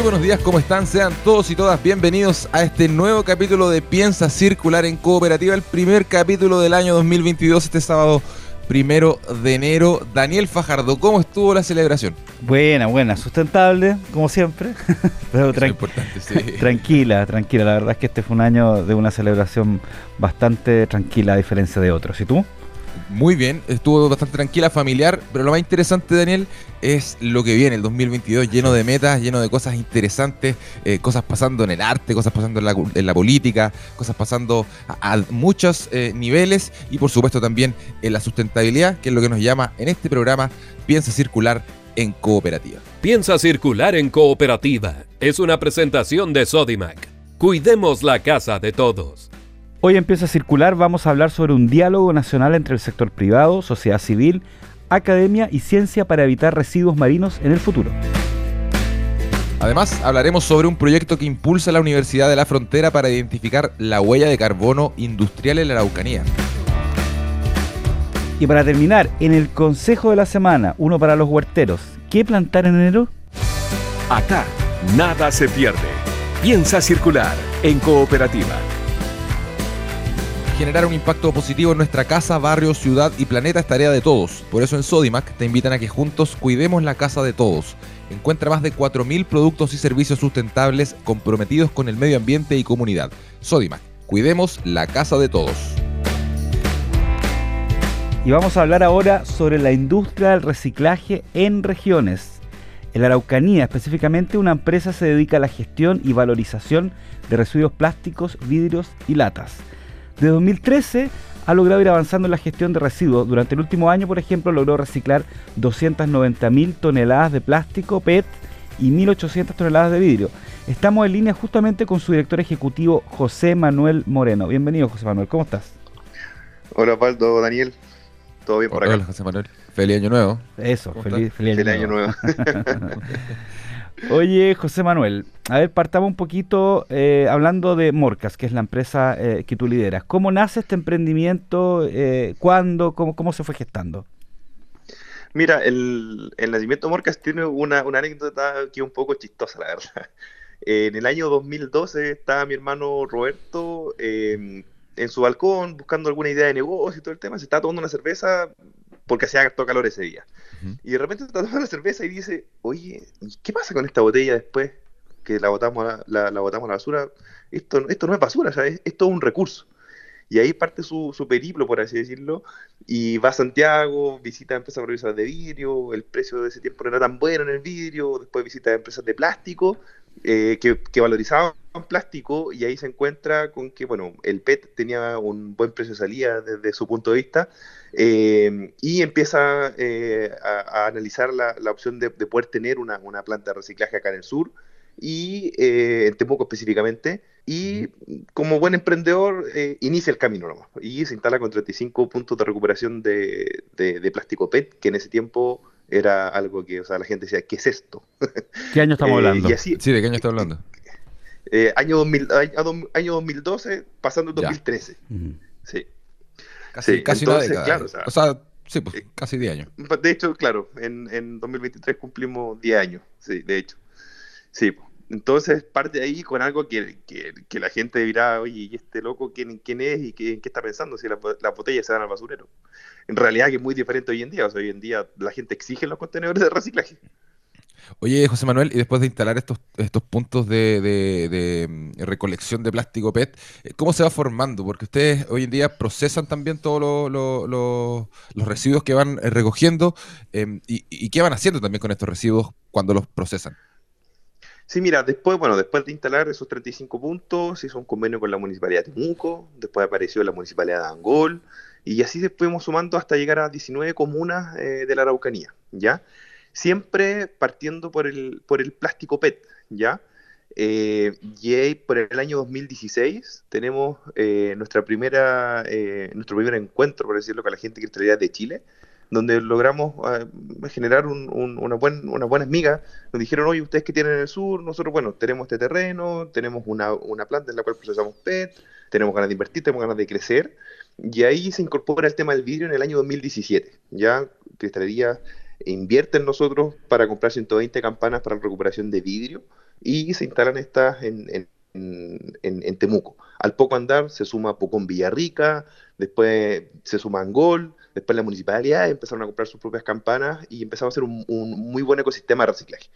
Muy buenos días, ¿cómo están? Sean todos y todas bienvenidos a este nuevo capítulo de Piensa Circular en Cooperativa, el primer capítulo del año 2022, este sábado primero de enero. Daniel Fajardo, ¿cómo estuvo la celebración? Buena, buena, sustentable, como siempre. Pero tranquila, tranquila. La verdad es que este fue un año de una celebración bastante tranquila a diferencia de otros. ¿Y tú? Muy bien, estuvo bastante tranquila, familiar, pero lo más interesante, Daniel, es lo que viene, el 2022, lleno de metas, lleno de cosas interesantes, eh, cosas pasando en el arte, cosas pasando en la, política, cosas pasando a, muchos eh, niveles y por supuesto también en la sustentabilidad, que es lo que nos llama en este programa Piensa Circular en Cooperativa. Piensa Circular en Cooperativa es una presentación de Sodimac. Cuidemos la casa de todos. Hoy empieza a circular, vamos a hablar sobre un diálogo nacional entre el sector privado, sociedad civil, academia y ciencia para evitar residuos marinos en el futuro. Además, hablaremos sobre un proyecto que impulsa la Universidad de la Frontera para identificar la huella de carbono industrial en la Araucanía. Y para terminar, en el consejo de la semana, uno para los huerteros, ¿qué plantar en enero? Acá, nada se pierde. Piensa circular en cooperativa generar un impacto positivo en nuestra casa, barrio, ciudad y planeta es tarea de todos. Por eso en Sodimac te invitan a que juntos cuidemos la casa de todos. Encuentra más de 4.000 productos y servicios sustentables comprometidos con el medio ambiente y comunidad. Sodimac, cuidemos la casa de todos. Y vamos a hablar ahora sobre la industria del reciclaje en regiones. En la Araucanía, específicamente, una empresa se dedica a la gestión y valorización de residuos plásticos, vidrios y latas. De 2013 ha logrado ir avanzando en la gestión de residuos. Durante el último año, por ejemplo, logró reciclar 290.000 toneladas de plástico PET y 1.800 toneladas de vidrio. Estamos en línea justamente con su director ejecutivo, José Manuel Moreno. Bienvenido, José Manuel, ¿cómo estás? Hola, Osvaldo, Daniel. ¿Todo bien por acá? Hola, José Manuel. Feliz año nuevo. Eso, feliz, año, nuevo. Oye, José Manuel, a ver, partamos un poquito eh, hablando de Morcas, que es la empresa eh, que tú lideras. ¿Cómo nace este emprendimiento? Eh, ¿Cuándo? Cómo, ¿Cómo se fue gestando? Mira, el, nacimiento de Morcas tiene una, anécdota que es un poco chistosa, la verdad. En el año 2012 estaba mi hermano Roberto em, en su balcón buscando alguna idea de negocio y todo el tema. Se estaba tomando una cerveza porque hacía harto calor ese día. Y de repente está tomando la cerveza y dice, oye, ¿qué pasa con esta botella después que la botamos a la, botamos a la basura? Esto, esto no es basura, ya es, esto es un recurso. Y ahí parte su, su, periplo, por así decirlo, y va a Santiago, visita empresas producedoras de vidrio, el precio de ese tiempo no era tan bueno en el vidrio, después visita empresas de plástico, eh, que, que, valorizaban plástico, y ahí se encuentra con que, bueno, el PET tenía un buen precio de salida desde su punto de vista, eh, y empieza eh, a, analizar la, opción de, poder tener una, planta de reciclaje acá en el sur y eh, en Temuco específicamente. Y como buen emprendedor, inicia el camino nomás. Y se instala con 35 puntos de recuperación de, plástico PET, que en ese tiempo era algo que o sea, la gente decía, ¿qué es esto? ¿Qué año estamos hablando? sí, ¿de qué año estamos hablando? año, 2000, año, 2012, pasando el 2013. Sí. Casi, casi una década. o, sea, sí, pues, casi 10 años. De hecho, claro, en, en 2023 cumplimos 10 años, sí, de hecho. Sí, pues. entonces parte de ahí con algo que, que, que, la gente dirá, oye, ¿y este loco quién, quién es y qué, qué está pensando si las la botellas se dan al basurero? En realidad que es muy diferente hoy en día, o sea, hoy en día la gente exige los contenedores de reciclaje. Oye, José Manuel, y después de instalar estos, estos puntos de, mm, recolección de plástico PET, eh, ¿cómo se va formando? Porque ustedes hoy en día procesan también todos los residuos que van eh, recogiendo em, y, qué van haciendo también con estos residuos cuando los procesan. Sí, mira, después, bueno, después de instalar esos 35 puntos, hizo un convenio con la Municipalidad de Temuco, después apareció la Municipalidad de Angol, y así después fuimos sumando hasta llegar a 19 comunas eh, de la Araucanía, ¿ya? siempre partiendo por el, por el plástico PET, ¿ya? Eh, y por el año 2016 tenemos eh, nuestra primera, eh, nuestro primer encuentro, por decirlo, con la gente que de Chile, donde logramos ah, generar una, buen, una buena. Nos dijeron, oye, ustedes que tienen en el sur, nosotros, bueno, tenemos este terreno, tenemos una, una planta en la cual procesamos PET, tenemos ganas de invertir, tenemos ganas de crecer. Y ahí se incorpora el tema del vidrio en el año 2017. Ya Cristalería invierte en nosotros para comprar 120 campanas para la recuperación de vidrio y se instalan estas en, en, en, Temuco. Al poco andar se suma Pocón Villarrica, después se suma Angol, después la municipalidad empezaron a comprar sus propias campanas y empezamos a hacer un, muy buen ecosistema de reciclaje.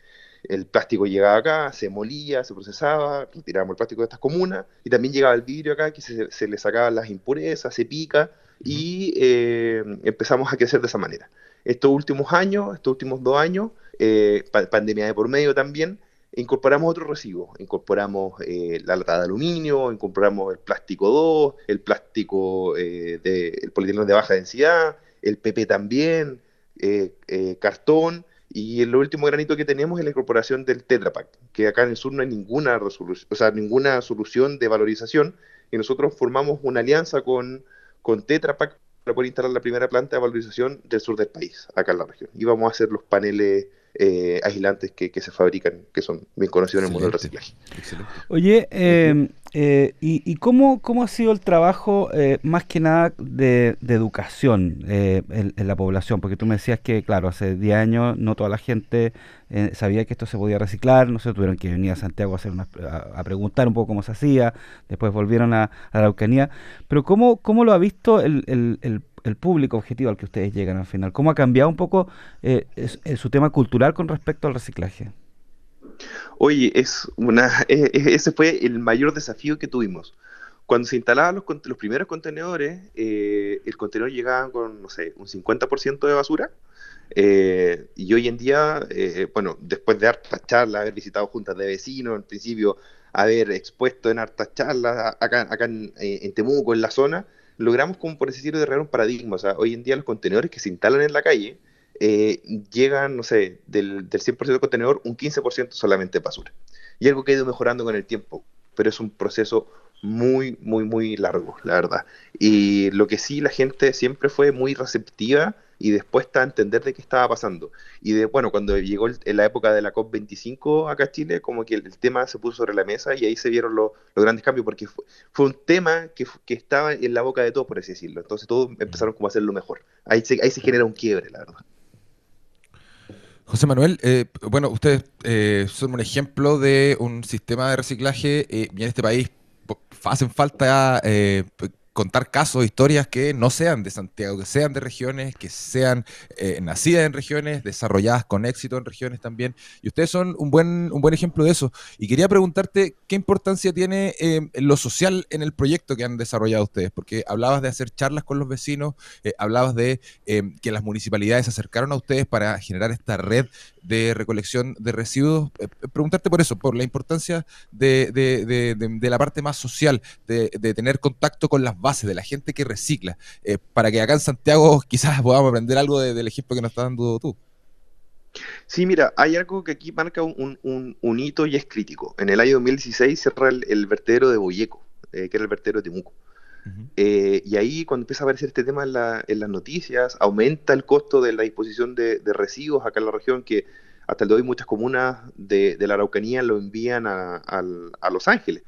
El plástico llegaba acá, se molía, se procesaba, retirábamos el plástico de estas comunas y también llegaba el vidrio acá que se, le sacaban las impurezas, se pica y eh, empezamos a crecer de esa manera. Estos últimos años, estos últimos dos años, eh, pandemia de por medio también, incorporamos otros residuos. Incorporamos eh, la lata de aluminio, incorporamos el plástico 2, el plástico eh, de, el polietileno de baja densidad, el PP también, eh, cartón. Y el último granito que tenemos es la incorporación del Tetra Pak, que acá en el sur no hay ninguna resolución, o sea, ninguna solución de valorización. Y nosotros formamos una alianza con, con Tetra Pak para poder instalar la primera planta de valorización del sur del país, acá en la región. Y vamos a hacer los paneles eh, aislantes que, se fabrican, que son bien conocidos en el mundo del reciclaje. Oye, em, eh, ¿y, cómo, cómo, ha sido el trabajo eh, más que nada de, educación en, la población? Porque tú me decías que, claro, hace 10 años no toda la gente sabía que esto se podía reciclar, no sé, tuvieron que venir a Santiago a, hacer a, preguntar un poco cómo se hacía, después volvieron a, la Araucanía, pero ¿cómo, cómo lo ha visto el, el el público objetivo al que ustedes llegan al final? ¿Cómo ha cambiado un poco eh, su tema cultural con respecto al reciclaje? Oye, es una, e, e, ese fue el mayor desafío que tuvimos. Cuando se instalaban los, los primeros contenedores, eh, el contenedor llegaba con, no sé, un 50% de basura. Eh, y hoy en día, bueno, después de hartas charlas, haber visitado juntas de vecinos, en principio haber expuesto en hartas charlas acá, acá en Temuco, en la zona, logramos, como por decirlo, derribar un paradigma. O sea, hoy en día los contenedores que se instalan en la calle eh, llegan, no sé, del, del 100% del contenedor, un 15% solamente basura. Y algo que ha ido mejorando con el tiempo, pero es un proceso muy, muy, muy largo, la verdad. Y lo que sí, la gente siempre fue muy receptiva y después a entender de qué estaba pasando. Y de, bueno, cuando llegó en la época de la COP25 acá a Chile, como que el, tema se puso sobre la mesa y ahí se vieron los grandes cambios, porque fue, un tema que, que, estaba en la boca de todos, por así decirlo. Entonces todos empezaron como a hacerlo mejor. Ahí se, ahí se genera un quiebre, la verdad. José Manuel, eh, bueno, ustedes eh, son un ejemplo de un sistema de reciclaje eh, en este país hacen falta contar casos, historias que no sean de Santiago, que sean de regiones, que sean eh, nacidas en regiones, desarrolladas con éxito en regiones también. Y ustedes son un buen, un buen ejemplo de eso. Y quería preguntarte qué importancia tiene eh, lo social en el proyecto que han desarrollado ustedes, porque hablabas de hacer charlas con los vecinos, eh, hablabas de que las municipalidades se acercaron a ustedes para generar esta red de recolección de residuos. preguntarte por eso, por la importancia de, de la parte más social, de, tener contacto con las base de la gente que recicla, eh, para que acá en Santiago quizás podamos aprender algo del ejemplo que nos estás dando tú. Sí, mira, hay algo que aquí marca un, un, hito y es crítico. En el año 2016 cierra el, vertedero de Boyeco, eh, que era el vertedero de Temuco. Eh, y ahí cuando empieza a aparecer este tema en, las noticias, aumenta el costo de la disposición de, residuos acá en la región, que hasta el de hoy muchas comunas de, la Araucanía lo envían a, Los Ángeles.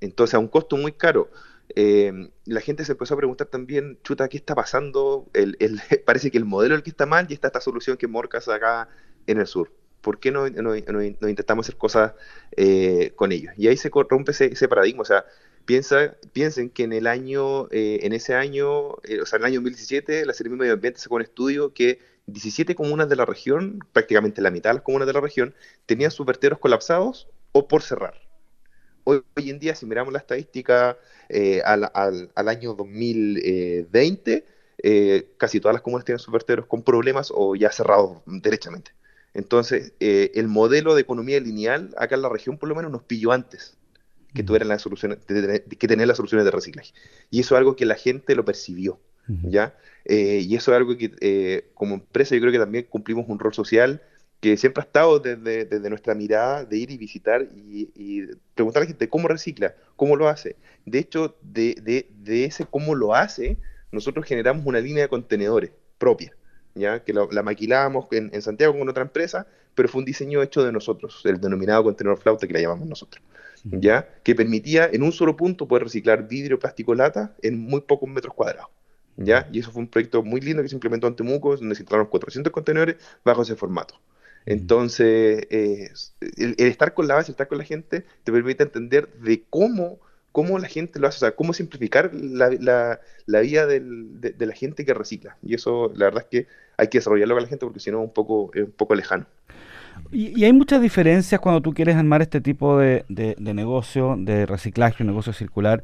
Entonces a un costo muy caro. Eh, la gente se empezó a preguntar también, chuta, ¿qué está pasando? Parece que el modelo es el que está mal y está esta solución que morcas acá en el sur. ¿Por qué no, no, intentamos hacer cosas eh, con ellos? Y ahí se corrompe ese, paradigma. O sea, piensa, piensen que en el año, eh, en ese año, o sea, en el año 2017, la Serie de Medio Ambiente sacó un estudio que 17 comunas de la región, prácticamente la mitad de las comunas de la región, tenían sus colapsados o por cerrar hoy, en día, si miramos la estadística eh, al, año 2020, eh, casi todas las comunas tienen sus con problemas o ya cerrados derechamente. Entonces, eh, el modelo de economía lineal acá en la región por lo menos nos pilló antes que tuvieran las soluciones, que tener las soluciones de reciclaje. Y eso es algo que la gente lo percibió, ¿ya? y eso es algo que como empresa yo creo que también cumplimos un rol social que siempre ha estado desde, nuestra mirada de ir y visitar y, preguntar a la gente cómo recicla, cómo lo hace. De hecho, de, ese cómo lo hace, nosotros generamos una línea de contenedores propia, ¿ya? que la, maquilamos en, Santiago con otra empresa, pero fue un diseño hecho de nosotros, el denominado contenedor flauta que la llamamos nosotros, ¿ya? que permitía en un solo punto poder reciclar vidrio, plástico, lata en muy pocos metros cuadrados. ¿ya? Y eso fue un proyecto muy lindo que se implementó en Temuco, donde se instalaron 400 contenedores bajo ese formato. Entonces, el, estar con la base, estar con la gente, te permite entender de cómo, cómo la gente lo hace, o sea, cómo simplificar la, la, vida del, de, la gente que recicla. Y eso, la verdad es que hay que desarrollarlo con la gente porque si no un poco, es un poco lejano. Y, hay muchas diferencias cuando tú quieres armar este tipo de, de, negocio, de reciclaje, un negocio circular.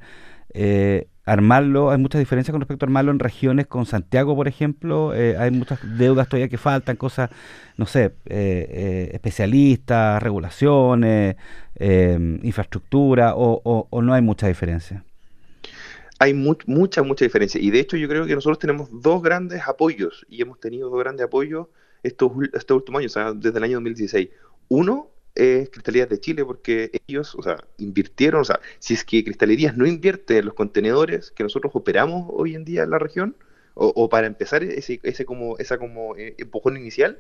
Eh, armarlo, hay muchas diferencias con respecto a armarlo en regiones con Santiago, por ejemplo, eh, hay muchas deudas todavía que faltan, cosas, no sé, eh, especialistas, regulaciones, infraestructura, o, no hay mucha diferencia. Hay mucha, mucha diferencia. Y de hecho yo creo que nosotros tenemos dos grandes apoyos, y hemos tenido dos grandes apoyos estos, estos últimos años, o sea, desde el año 2016. Uno es Cristalerías de Chile porque ellos, o sea, invirtieron, o sea, si es que Cristalerías no invierte en los contenedores que nosotros operamos hoy en día en la región, o, para empezar ese, ese como, esa como eh, empujón inicial,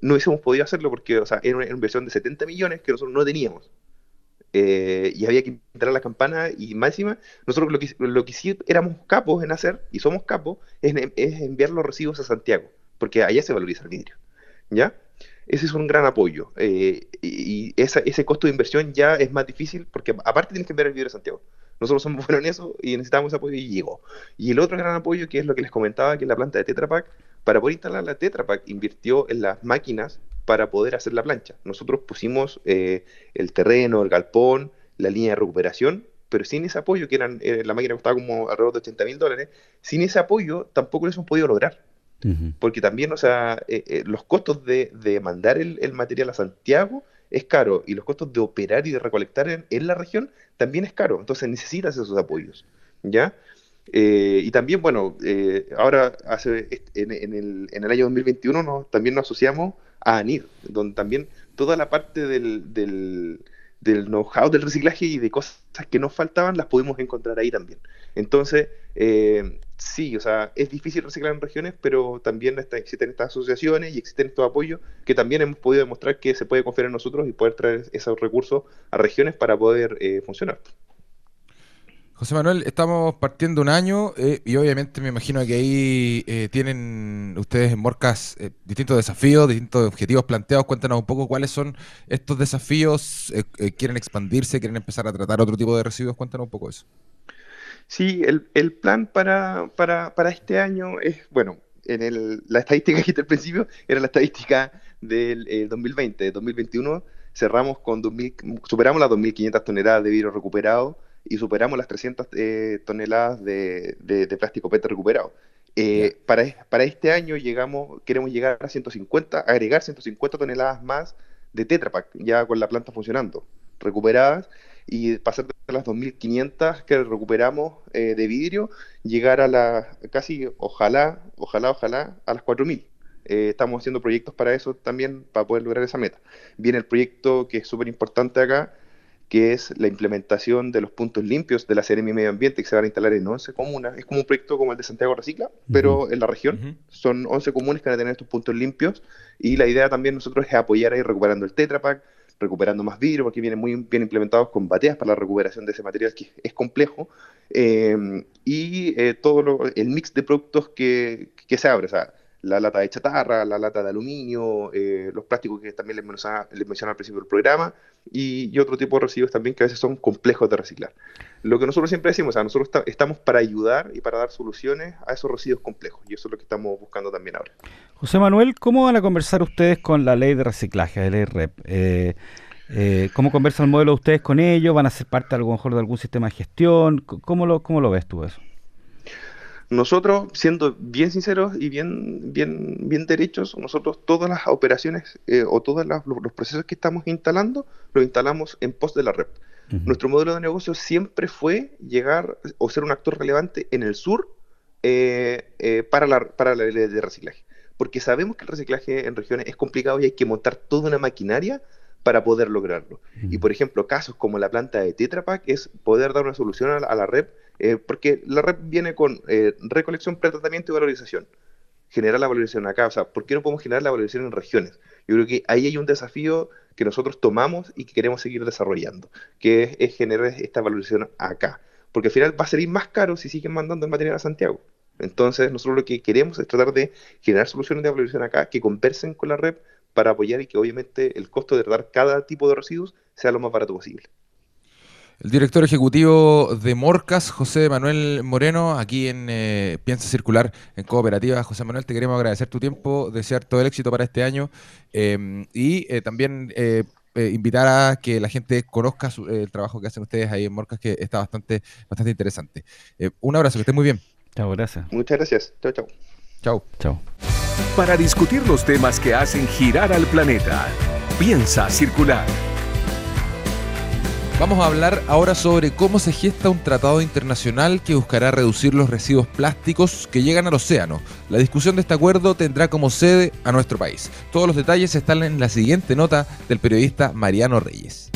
no hubiésemos podido hacerlo porque, o sea, era una inversión de 70 millones que nosotros no teníamos. Eh, y había que entrar a la campana y máxima, nosotros lo que, lo que sí éramos capos en hacer, y somos capos, es, es enviar los residuos a Santiago, porque allá se valoriza el vidrio. ¿Ya? ese es un gran apoyo. Eh, y ese costo de inversión ya es más difícil porque aparte tienes que enviar el vidrio de Santiago. Nosotros somos buenos en eso y necesitamos apoyo y llegó. Y el otro gran apoyo, que es lo que les comentaba, que es la planta de Tetra Pak, para poder instalar la Tetra Pak invirtió en las máquinas para poder hacer la plancha. Nosotros pusimos eh, el terreno, el galpón, la línea de recuperación, pero sin ese apoyo, que eran, eh, la máquina costaba como alrededor de 80 mil dólares, sin ese apoyo tampoco lo hemos podido lograr. Porque también, o sea, eh, eh, los costos de, mandar el, material a Santiago es caro y los costos de operar y de recolectar en, la región también es caro. Entonces necesitas esos apoyos, ¿ya? Eh, y también, bueno, ahora hace, en, el, año 2021 también nos asociamos a ANIR, donde también toda la parte del, del, del know-how del reciclaje y de cosas que nos faltaban las pudimos encontrar ahí también. Entonces, eh, sí, o sea, es difícil reciclar en regiones, pero también existen estas asociaciones y existen estos apoyos que también hemos podido demostrar que se puede confiar en nosotros y poder traer esos recursos a regiones para poder eh, funcionar. José Manuel, estamos partiendo un año eh, y obviamente me imagino que ahí eh, tienen ustedes en Morcas distintos desafíos, distintos objetivos planteados. Cuéntanos un poco cuáles son estos desafíos. ¿Quieren expandirse? ¿Quieren empezar a tratar otro tipo de residuos? Cuéntanos un poco eso. Sí, el, el plan para, para, para, este año es, bueno, en el, la estadística que dijiste al principio era la estadística del 2020. De 2021 cerramos con 2000, superamos las 2.500 toneladas de vidrio recuperado y superamos las 300 eh, toneladas de, de, plástico PET recuperado. Eh, para, para este año llegamos, queremos llegar a 150, agregar 150 toneladas más de Tetra Pak, ya con la planta funcionando, recuperadas, y pasar de las 2.500 que recuperamos eh, de vidrio, llegar a las casi, ojalá, ojalá, ojalá, a las 4.000. Eh, estamos haciendo proyectos para eso también, para poder lograr esa meta. Viene el proyecto que es súper importante acá, que es la implementación de los puntos limpios de la CRM Medio Ambiente, que se van a instalar en 11 comunas. Es como un proyecto como el de Santiago Recicla, pero en la región. Son 11 comunes que van a tener estos puntos limpios. Y la idea también nosotros es apoyar ahí recuperando el Tetra Pak, recuperando más vidrio, porque vienen muy bien implementados con bateas para la recuperación de ese material que es complejo, eh, y eh, todo el mix de productos que, que, se abre, o sea, la lata de chatarra, la lata de aluminio, eh, los plásticos que también les mencionaba, al principio del programa, y, otro tipo de residuos también que a veces son complejos de reciclar. Lo que nosotros siempre decimos, o sea, nosotros estamos para ayudar y para dar soluciones a esos residuos complejos, y eso es lo que estamos buscando también ahora. José Manuel, ¿cómo van a conversar ustedes con la ley de reciclaje, la ley REP? Eh, eh, ¿Cómo conversa el modelo de ustedes con ellos? ¿Van a ser parte mejor de algún sistema de gestión? ¿Cómo lo, cómo lo ves tú eso? Nosotros, siendo bien sinceros y bien, bien, bien derechos, nosotros todas las operaciones eh, o todos los procesos que estamos instalando, los instalamos en post de la red. Nuestro modelo de negocio siempre fue llegar o ser un actor relevante en el sur para, la, para la ley de reciclaje porque sabemos que el reciclaje en regiones es complicado y hay que montar toda una maquinaria para poder lograrlo. Y por ejemplo, casos como la planta de Tetra Pak es poder dar una solución a la, red, eh, porque la red viene con eh, recolección, pretratamiento y valorización. Generar la valorización acá, o sea, ¿por qué no podemos generar la valorización en regiones? Yo creo que ahí hay un desafío que nosotros tomamos y que queremos seguir desarrollando, que es, generar esta valorización acá. Porque al final va a salir más caro si siguen mandando el material a Santiago. Entonces, nosotros lo que queremos es tratar de generar soluciones de valorización acá que conversen con la red para apoyar y que obviamente el costo de tratar cada tipo de residuos sea lo más barato posible. El director ejecutivo de Morcas, José Manuel Moreno, aquí en eh, Piensa Circular en Cooperativa. José Manuel, te queremos agradecer tu tiempo, desear todo el éxito para este año em, y eh, también eh, invitar a que la gente conozca el trabajo que hacen ustedes ahí en Morcas, que está bastante, bastante interesante. un abrazo, que estén muy bien. Chao, gracias. Muchas gracias. Chao, chao. Chao. Chao. Para discutir los temas que hacen girar al planeta, piensa circular. Vamos a hablar ahora sobre cómo se gesta un tratado internacional que buscará reducir los residuos plásticos que llegan al océano. La discusión de este acuerdo tendrá como sede a nuestro país. Todos los detalles están en la siguiente nota del periodista Mariano Reyes.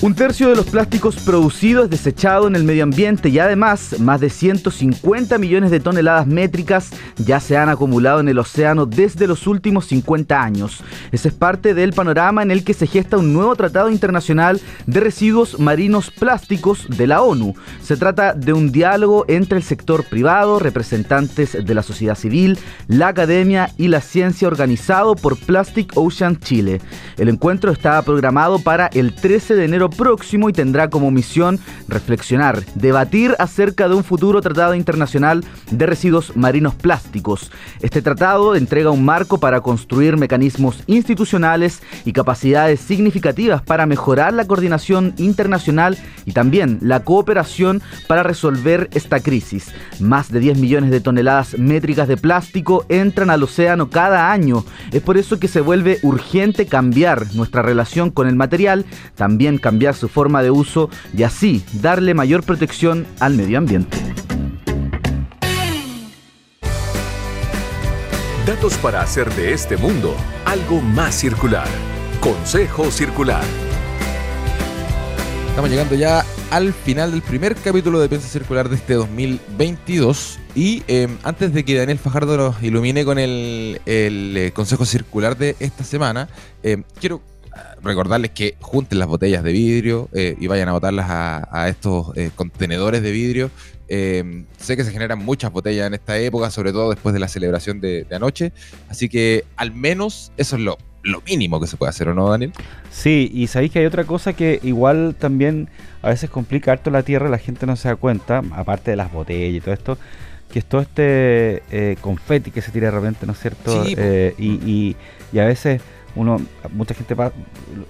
Un tercio de los plásticos producidos es desechado en el medio ambiente y además más de 150 millones de toneladas métricas ya se han acumulado en el océano desde los últimos 50 años. Ese es parte del panorama en el que se gesta un nuevo tratado internacional de residuos marinos plásticos de la ONU. Se trata de un diálogo entre el sector privado, representantes de la sociedad civil, la academia y la ciencia organizado por Plastic Ocean Chile. El encuentro está programado para el 13 de enero próximo y tendrá como misión reflexionar, debatir acerca de un futuro tratado internacional de residuos marinos plásticos. Este tratado entrega un marco para construir mecanismos institucionales y capacidades significativas para mejorar la coordinación internacional y también la cooperación para resolver esta crisis. Más de 10 millones de toneladas métricas de plástico entran al océano cada año. Es por eso que se vuelve urgente cambiar nuestra relación con el material, también cambiar cambiar su forma de uso y así darle mayor protección al medio ambiente. Datos para hacer de este mundo algo más circular. Consejo Circular. Estamos llegando ya al final del primer capítulo de Piensa Circular de este 2022 y em, antes de que Daniel Fajardo nos ilumine con el, eh, Consejo Circular de esta semana, em, quiero recordarles que junten las botellas de vidrio eh, y vayan a botarlas a, estos eh, contenedores de vidrio. Eh, sé que se generan muchas botellas en esta época, sobre todo después de la celebración de, anoche. Así que al menos eso es lo, lo, mínimo que se puede hacer, ¿o no, Daniel? Sí, y sabéis que hay otra cosa que igual también a veces complica harto la tierra, la gente no se da cuenta, aparte de las botellas y todo esto, que es todo este confeti que se tira de repente, ¿no es cierto? y, y a veces uno mucha gente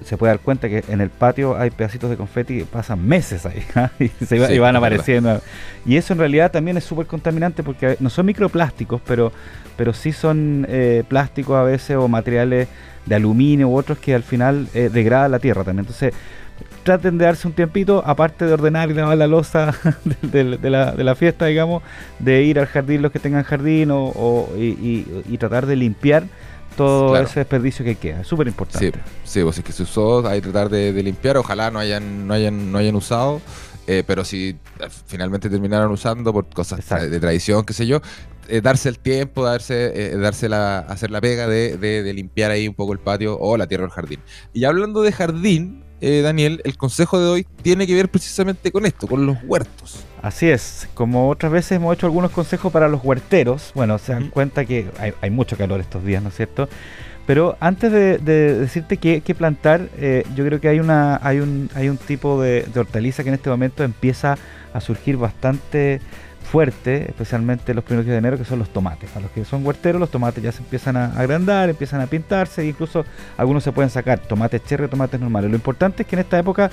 se puede dar cuenta que en el patio hay pedacitos de confeti que pasan meses ahí ¿ah? y, se van apareciendo. Y eso en realidad también es súper contaminante porque no son microplásticos, pero, pero sí son eh, plásticos a veces o materiales de aluminio u otros que al final eh, degradan la tierra también. Entonces, traten de darse un tiempito, aparte de ordenar y lavar la losa de, la, fiesta, digamos, de ir al jardín los que tengan jardín o, y tratar de limpiar todo ese desperdicio que queda. Es súper importante. Sí, sí, pues es que se usó, hay que tratar de, limpiar, ojalá no hayan, no hayan, no hayan usado. Eh, pero si eh, finalmente terminaron usando por cosas de tradición, qué sé yo, eh, darse el tiempo, darse, darse la, hacer la pega de, de, limpiar ahí un poco el patio o la tierra del jardín. Y hablando de jardín, Daniel, el consejo de hoy tiene que ver precisamente con esto, con los huertos. Así es, como otras veces hemos hecho algunos consejos para los huerteros, bueno, se dan cuenta que hay, mucho calor estos días, ¿no es cierto? Pero antes de, decirte qué, plantar, eh, yo creo que hay, una, hay, un, hay un tipo de, de hortaliza que en este momento empieza a surgir bastante fuerte, especialmente los primeros días de enero, que son los tomates. A los que son huerteros, los tomates ya se empiezan a agrandar, empiezan a pintarse, e incluso algunos se pueden sacar tomates cherry, tomates normales. Lo importante es que en esta época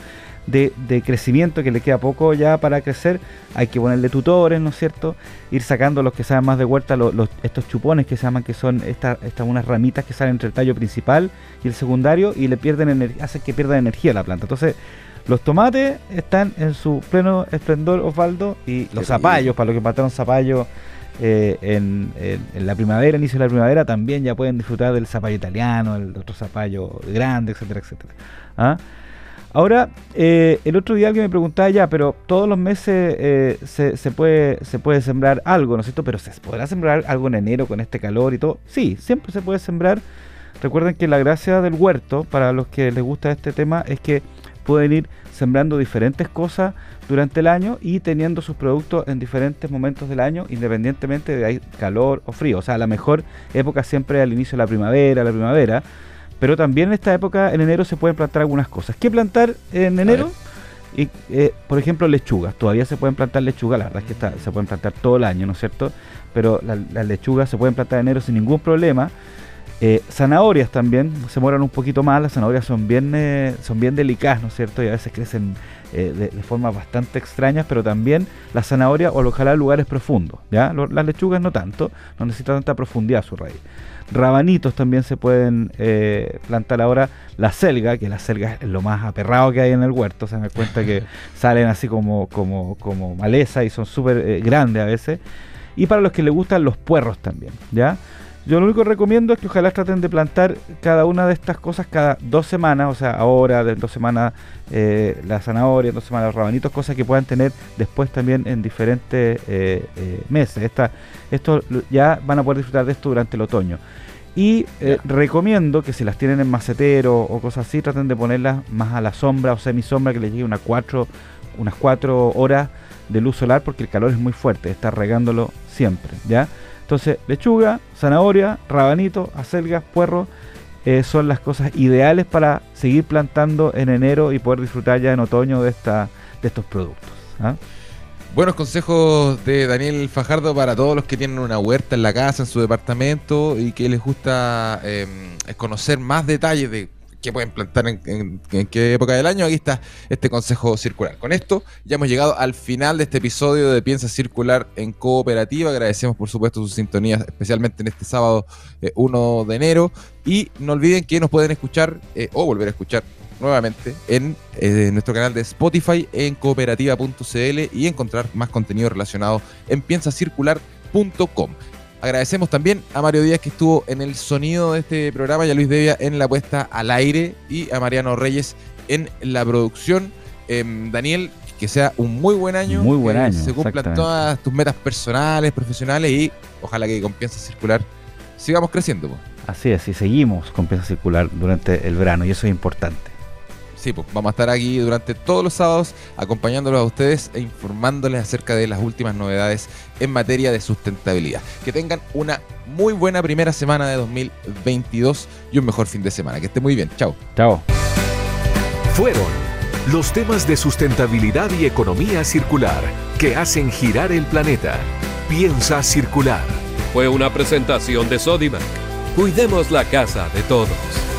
de, crecimiento, que le queda poco ya para crecer, hay que ponerle tutores, ¿no es cierto? Ir sacando los que saben más de huerta, los, estos chupones que se llaman, que son estas estas unas ramitas que salen entre el tallo principal y el secundario y le pierden hacen que pierda energía la planta. Entonces, los tomates están en su pleno esplendor, Osvaldo, y los zapallos, para los que mataron zapallos, eh, en, en, la primavera, inicio de la primavera, también ya pueden disfrutar del zapallo italiano, el otro zapallo grande, etcétera, etcétera. ¿Ah? Ahora, eh, el otro día alguien me preguntaba ya, pero todos los meses eh, se, puede, se puede sembrar algo, ¿no es cierto? Pero ¿se podrá sembrar algo en enero con este calor y todo? Sí, siempre se puede sembrar. Recuerden que la gracia del huerto, para los que les gusta este tema, es que pueden ir sembrando diferentes cosas durante el año y teniendo sus productos en diferentes momentos del año, independientemente de hay calor o frío. O sea, la mejor época siempre es al inicio de la primavera, la primavera pero también en esta época, en enero, se pueden plantar algunas cosas. ¿Qué plantar en enero? Y, eh, por ejemplo, lechugas. Todavía se pueden plantar lechugas, la verdad es que se pueden plantar todo el año, ¿no es cierto? Pero las lechugas se pueden plantar en enero sin ningún problema. Eh, zanahorias también, se mueran un poquito más, las zanahorias son bien, eh, son bien delicadas, ¿no es cierto? Y a veces crecen de, de, formas bastante extrañas, pero también las zanahorias o ojalá en lugares profundos, ¿ya? Las lechugas no tanto, no necesitan tanta profundidad su raíz. Rabanitos también se pueden eh, plantar ahora. La selga, que la selga es lo más aperrado que hay en el huerto. Se me cuenta que salen así como, como, como maleza y son súper eh, grandes a veces. Y para los que les gustan los puerros también, ¿ya? Yo lo único que recomiendo es que ojalá traten de plantar cada una de estas cosas cada dos semanas, o sea, ahora, de dos semanas eh, la zanahoria, dos semanas los rabanitos, cosas que puedan tener después también en diferentes eh, eh, meses. Esta, esto ya van a poder disfrutar de esto durante el otoño. Y recomiendo que si las tienen en macetero o cosas así, traten de ponerlas más a la sombra o semisombra, que les llegue una cuatro, unas cuatro horas de luz solar porque el calor es muy fuerte, estar regándolo siempre, ¿ya? Entonces, lechuga, zanahoria, rabanito, acelgas, puerro, eh, son las cosas ideales para seguir plantando en enero y poder disfrutar ya en otoño de, esta, de estos productos. ¿ah? Buenos consejos de Daniel Fajardo para todos los que tienen una huerta en la casa, en su departamento y que les gusta eh, conocer más detalles de que pueden plantar en, qué época del año. Aquí está este consejo circular. Con esto ya hemos llegado al final de este episodio de Piensa Circular en Cooperativa. Agradecemos por supuesto su sintonía, especialmente en este sábado 1 eh, de enero. Y no olviden que nos pueden escuchar eh, o volver a escuchar nuevamente en eh, nuestro canal de Spotify en cooperativa.cl y encontrar más contenido relacionado en piensacircular.com. Agradecemos también a Mario Díaz que estuvo en el sonido de este programa y a Luis Devia en la puesta al aire y a Mariano Reyes en la producción. Em, Daniel, que sea un muy buen año. Muy buen año. Se cumplan todas tus metas personales, profesionales y ojalá que con Piensa Circular sigamos creciendo. Así es, y seguimos con Piensa Circular durante el verano y eso es importante. Sí, pues vamos a estar aquí durante todos los sábados acompañándolos a ustedes e informándoles acerca de las últimas novedades en materia de sustentabilidad. Que tengan una muy buena primera semana de 2022 y un mejor fin de semana. Que esté muy bien. Chao. Chao. Fueron los temas de sustentabilidad y economía circular que hacen girar el planeta. Piensa circular. Fue una presentación de Sodimac. Cuidemos la casa de todos.